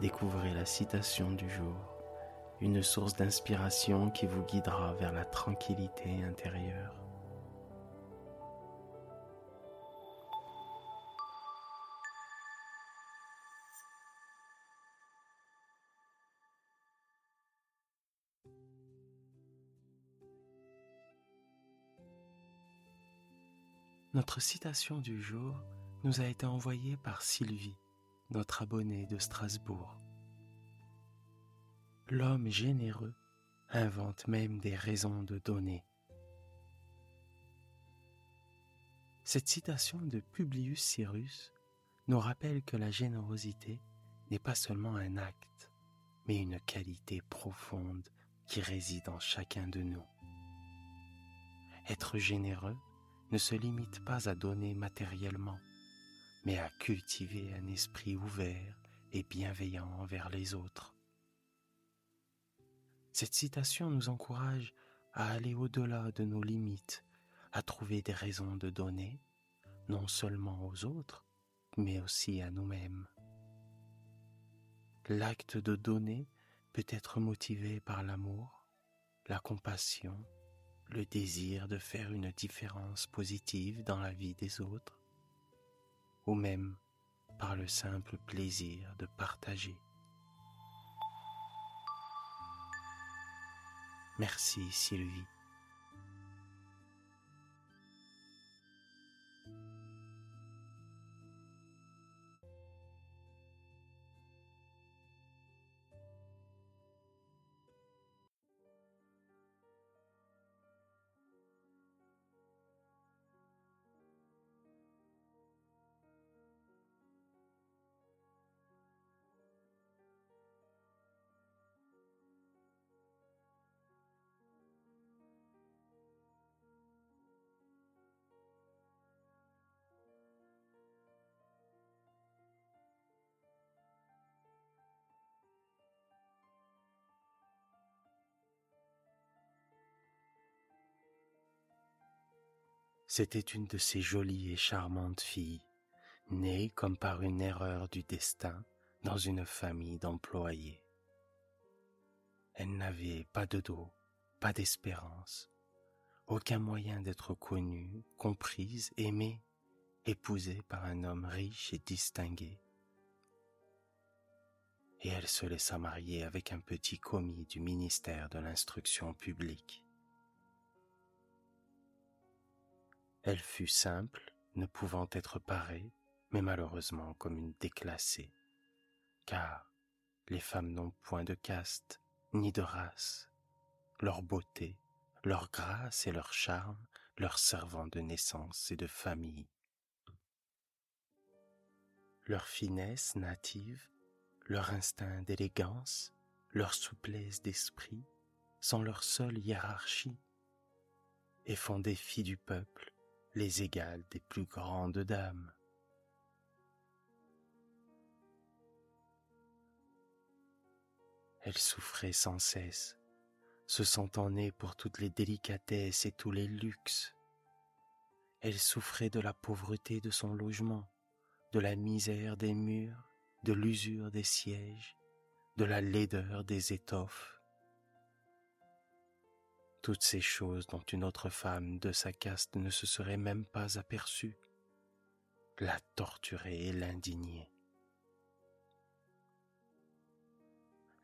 découvrez la citation du jour, une source d'inspiration qui vous guidera vers la tranquillité intérieure. Notre citation du jour nous a été envoyée par Sylvie, notre abonné de Strasbourg. L'homme généreux invente même des raisons de donner. Cette citation de Publius Cyrus nous rappelle que la générosité n'est pas seulement un acte, mais une qualité profonde qui réside en chacun de nous. Être généreux ne se limite pas à donner matériellement, mais à cultiver un esprit ouvert et bienveillant envers les autres. Cette citation nous encourage à aller au-delà de nos limites, à trouver des raisons de donner, non seulement aux autres, mais aussi à nous-mêmes. L'acte de donner peut être motivé par l'amour, la compassion, le désir de faire une différence positive dans la vie des autres, ou même par le simple plaisir de partager. Merci Sylvie. C'était une de ces jolies et charmantes filles, nées comme par une erreur du destin dans une famille d'employés. Elle n'avait pas de dos, pas d'espérance, aucun moyen d'être connue, comprise, aimée, épousée par un homme riche et distingué. Et elle se laissa marier avec un petit commis du ministère de l'instruction publique. Elle fut simple, ne pouvant être parée, mais malheureusement comme une déclassée, car les femmes n'ont point de caste ni de race. Leur beauté, leur grâce et leur charme leur servant de naissance et de famille. Leur finesse native, leur instinct d'élégance, leur souplesse d'esprit sont leur seule hiérarchie et font des filles du peuple les égales des plus grandes dames. Elle souffrait sans cesse, se sentant née pour toutes les délicatesses et tous les luxes. Elle souffrait de la pauvreté de son logement, de la misère des murs, de l'usure des sièges, de la laideur des étoffes, toutes ces choses dont une autre femme de sa caste ne se serait même pas aperçue, la torturer et l'indigner.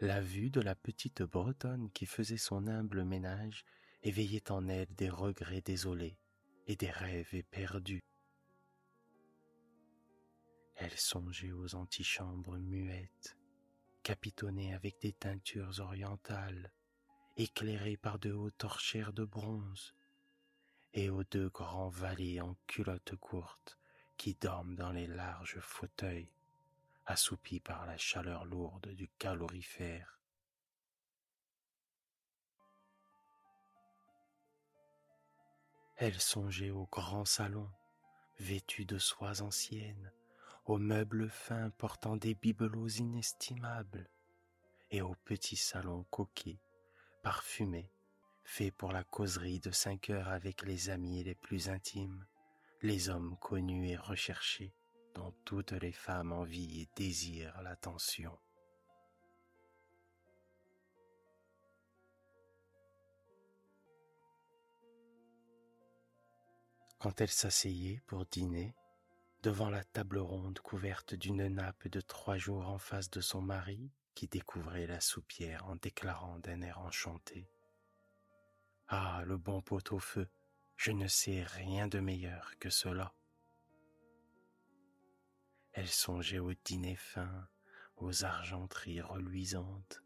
La vue de la petite bretonne qui faisait son humble ménage éveillait en elle des regrets désolés et des rêves éperdus. Elle songeait aux antichambres muettes, capitonnées avec des teintures orientales, éclairée par de hautes torchères de bronze, et aux deux grands valets en culottes courtes qui dorment dans les larges fauteuils, assoupis par la chaleur lourde du calorifère. Elle songeait au grand salon, vêtu de soies anciennes, aux meubles fins portant des bibelots inestimables, et au petit salon coquet parfumé, fait pour la causerie de cinq heures avec les amis les plus intimes, les hommes connus et recherchés, dont toutes les femmes envient et désirent l'attention. Quand elle s'asseyait pour dîner, devant la table ronde couverte d'une nappe de trois jours en face de son mari, qui découvrait la soupière en déclarant d'un air enchanté. Ah, le bon pot au feu, je ne sais rien de meilleur que cela. Elle songeait au dîner fin, aux argenteries reluisantes,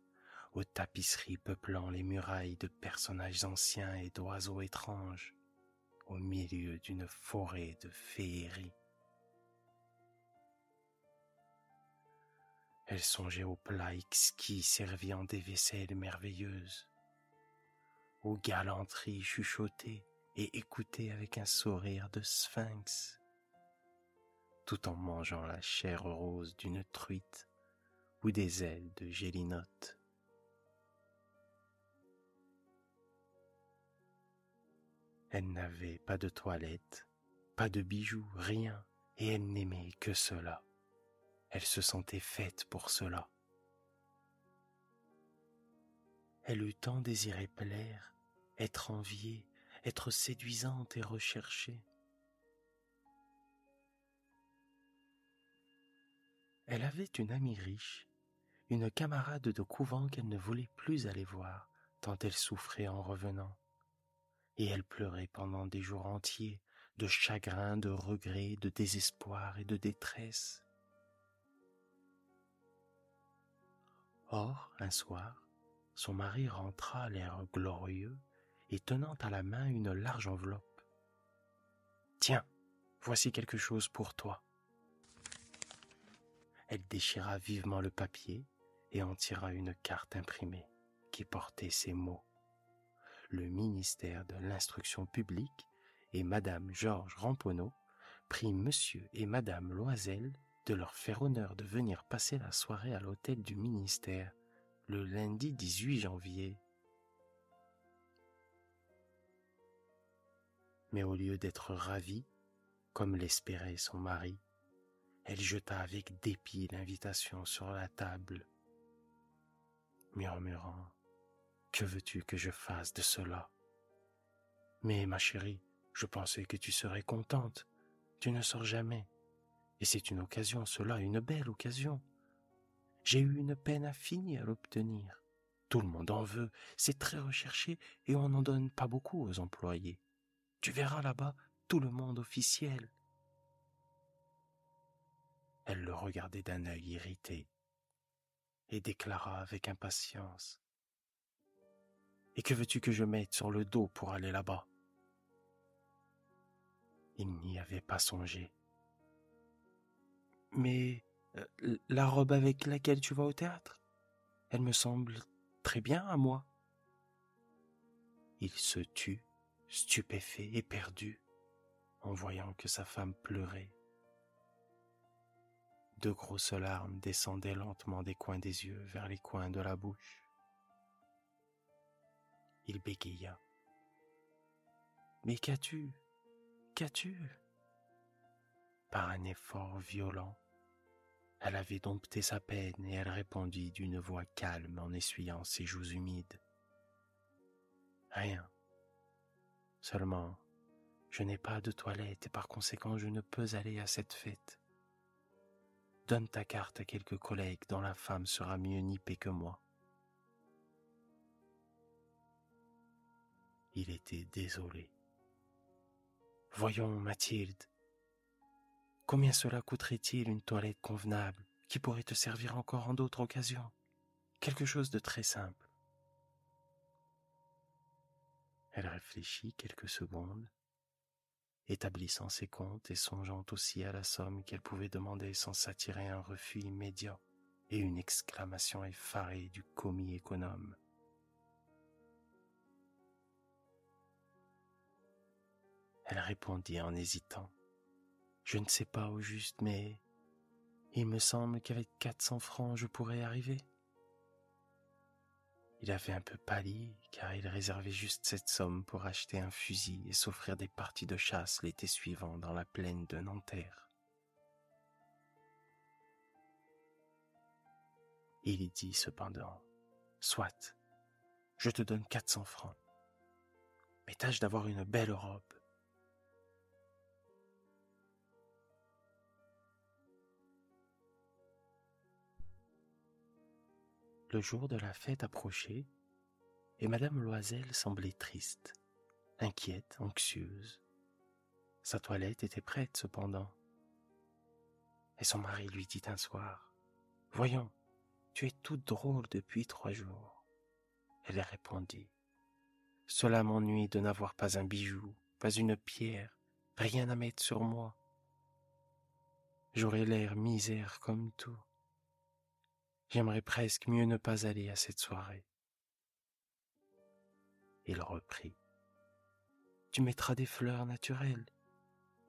aux tapisseries peuplant les murailles de personnages anciens et d'oiseaux étranges, au milieu d'une forêt de féeries. Elle songeait aux plats exquis servis en des vaisselles merveilleuses, aux galanteries chuchotées et écoutées avec un sourire de sphinx, tout en mangeant la chair rose d'une truite ou des ailes de gélinote. Elle n'avait pas de toilette, pas de bijoux, rien, et elle n'aimait que cela. Elle se sentait faite pour cela. Elle eut tant désiré plaire, être enviée, être séduisante et recherchée. Elle avait une amie riche, une camarade de couvent qu'elle ne voulait plus aller voir, tant elle souffrait en revenant et elle pleurait pendant des jours entiers de chagrin, de regret, de désespoir et de détresse. Or, un soir, son mari rentra à l'air glorieux et tenant à la main une large enveloppe. Tiens, voici quelque chose pour toi. Elle déchira vivement le papier et en tira une carte imprimée qui portait ces mots le ministère de l'Instruction publique et Madame Georges Ramponneau prit Monsieur et Madame Loisel de leur faire honneur de venir passer la soirée à l'hôtel du ministère le lundi 18 janvier. Mais au lieu d'être ravie, comme l'espérait son mari, elle jeta avec dépit l'invitation sur la table, murmurant que veux-tu que je fasse de cela? Mais ma chérie, je pensais que tu serais contente. Tu ne sors jamais. Et c'est une occasion, cela, une belle occasion. J'ai eu une peine infinie à l'obtenir. Tout le monde en veut, c'est très recherché et on n'en donne pas beaucoup aux employés. Tu verras là-bas tout le monde officiel. Elle le regardait d'un œil irrité et déclara avec impatience. Et que veux-tu que je mette sur le dos pour aller là-bas? Il n'y avait pas songé. Mais euh, la robe avec laquelle tu vas au théâtre, elle me semble très bien à moi. Il se tut, stupéfait et perdu, en voyant que sa femme pleurait. De grosses larmes descendaient lentement des coins des yeux vers les coins de la bouche il bégaya. Mais qu'as-tu? Qu'as-tu? Par un effort violent, elle avait dompté sa peine et elle répondit d'une voix calme en essuyant ses joues humides. Rien. Seulement, je n'ai pas de toilette et par conséquent je ne peux aller à cette fête. Donne ta carte à quelques collègues dont la femme sera mieux nippée que moi. Il était désolé. Voyons, Mathilde, combien cela coûterait-il une toilette convenable qui pourrait te servir encore en d'autres occasions? Quelque chose de très simple. Elle réfléchit quelques secondes, établissant ses comptes et songeant aussi à la somme qu'elle pouvait demander sans s'attirer un refus immédiat et une exclamation effarée du commis économe. Elle répondit en hésitant. Je ne sais pas au juste, mais il me semble qu'avec quatre cents francs je pourrais arriver. Il avait un peu pâli, car il réservait juste cette somme pour acheter un fusil et s'offrir des parties de chasse l'été suivant dans la plaine de Nanterre. Il dit cependant, Soit, je te donne quatre cents francs, mais tâche d'avoir une belle robe. Le jour de la fête approchait, et Madame Loisel semblait triste, inquiète, anxieuse. Sa toilette était prête cependant. Et son mari lui dit un soir, Voyons, tu es toute drôle depuis trois jours. Elle répondit, Cela m'ennuie de n'avoir pas un bijou, pas une pierre, rien à mettre sur moi. J'aurais l'air misère comme tout. J'aimerais presque mieux ne pas aller à cette soirée. Il reprit. Tu mettras des fleurs naturelles.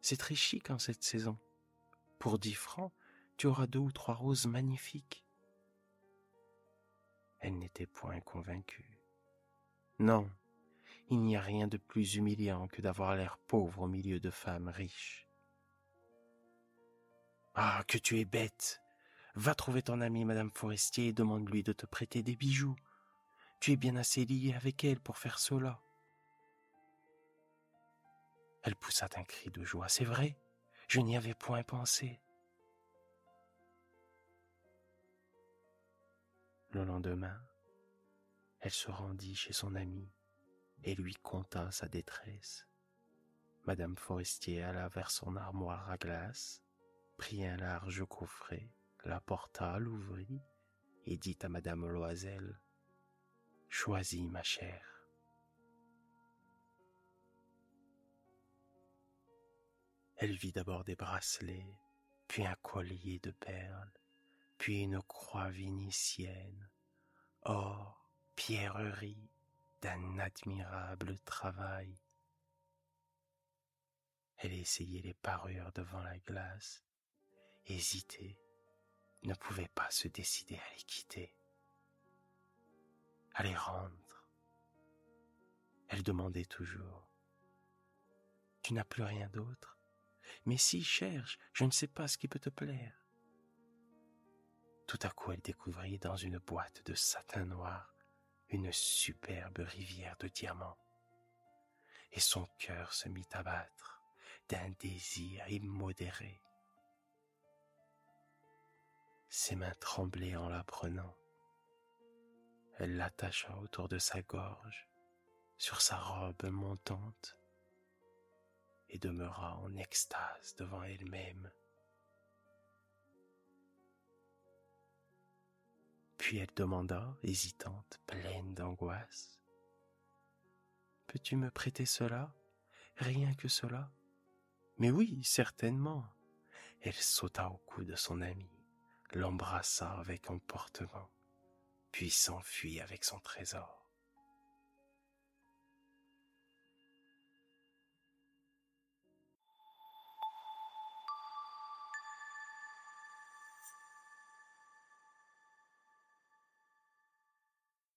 C'est très chic en cette saison. Pour dix francs, tu auras deux ou trois roses magnifiques. Elle n'était point convaincue. Non, il n'y a rien de plus humiliant que d'avoir l'air pauvre au milieu de femmes riches. Ah, que tu es bête, Va trouver ton amie Madame Forestier et demande-lui de te prêter des bijoux. Tu es bien assez lié avec elle pour faire cela. Elle poussa un cri de joie. C'est vrai, je n'y avais point pensé. Le lendemain, elle se rendit chez son amie et lui conta sa détresse. Madame Forestier alla vers son armoire à glace, prit un large coffret la porta, l'ouvrit et dit à Madame Loisel, Choisis, ma chère. Elle vit d'abord des bracelets, puis un collier de perles, puis une croix vénitienne, or, pierrerie d'un admirable travail. Elle essayait les parures devant la glace, hésitait, ne pouvait pas se décider à les quitter, à les rendre. Elle demandait toujours, Tu n'as plus rien d'autre? Mais si, cherche, je ne sais pas ce qui peut te plaire. Tout à coup, elle découvrit dans une boîte de satin noir une superbe rivière de diamants, et son cœur se mit à battre d'un désir immodéré. Ses mains tremblaient en la prenant. Elle l'attacha autour de sa gorge, sur sa robe montante, et demeura en extase devant elle-même. Puis elle demanda, hésitante, pleine d'angoisse, Peux-tu me prêter cela? Rien que cela? Mais oui, certainement. Elle sauta au cou de son ami l'embrassa avec emportement, puis s'enfuit avec son trésor.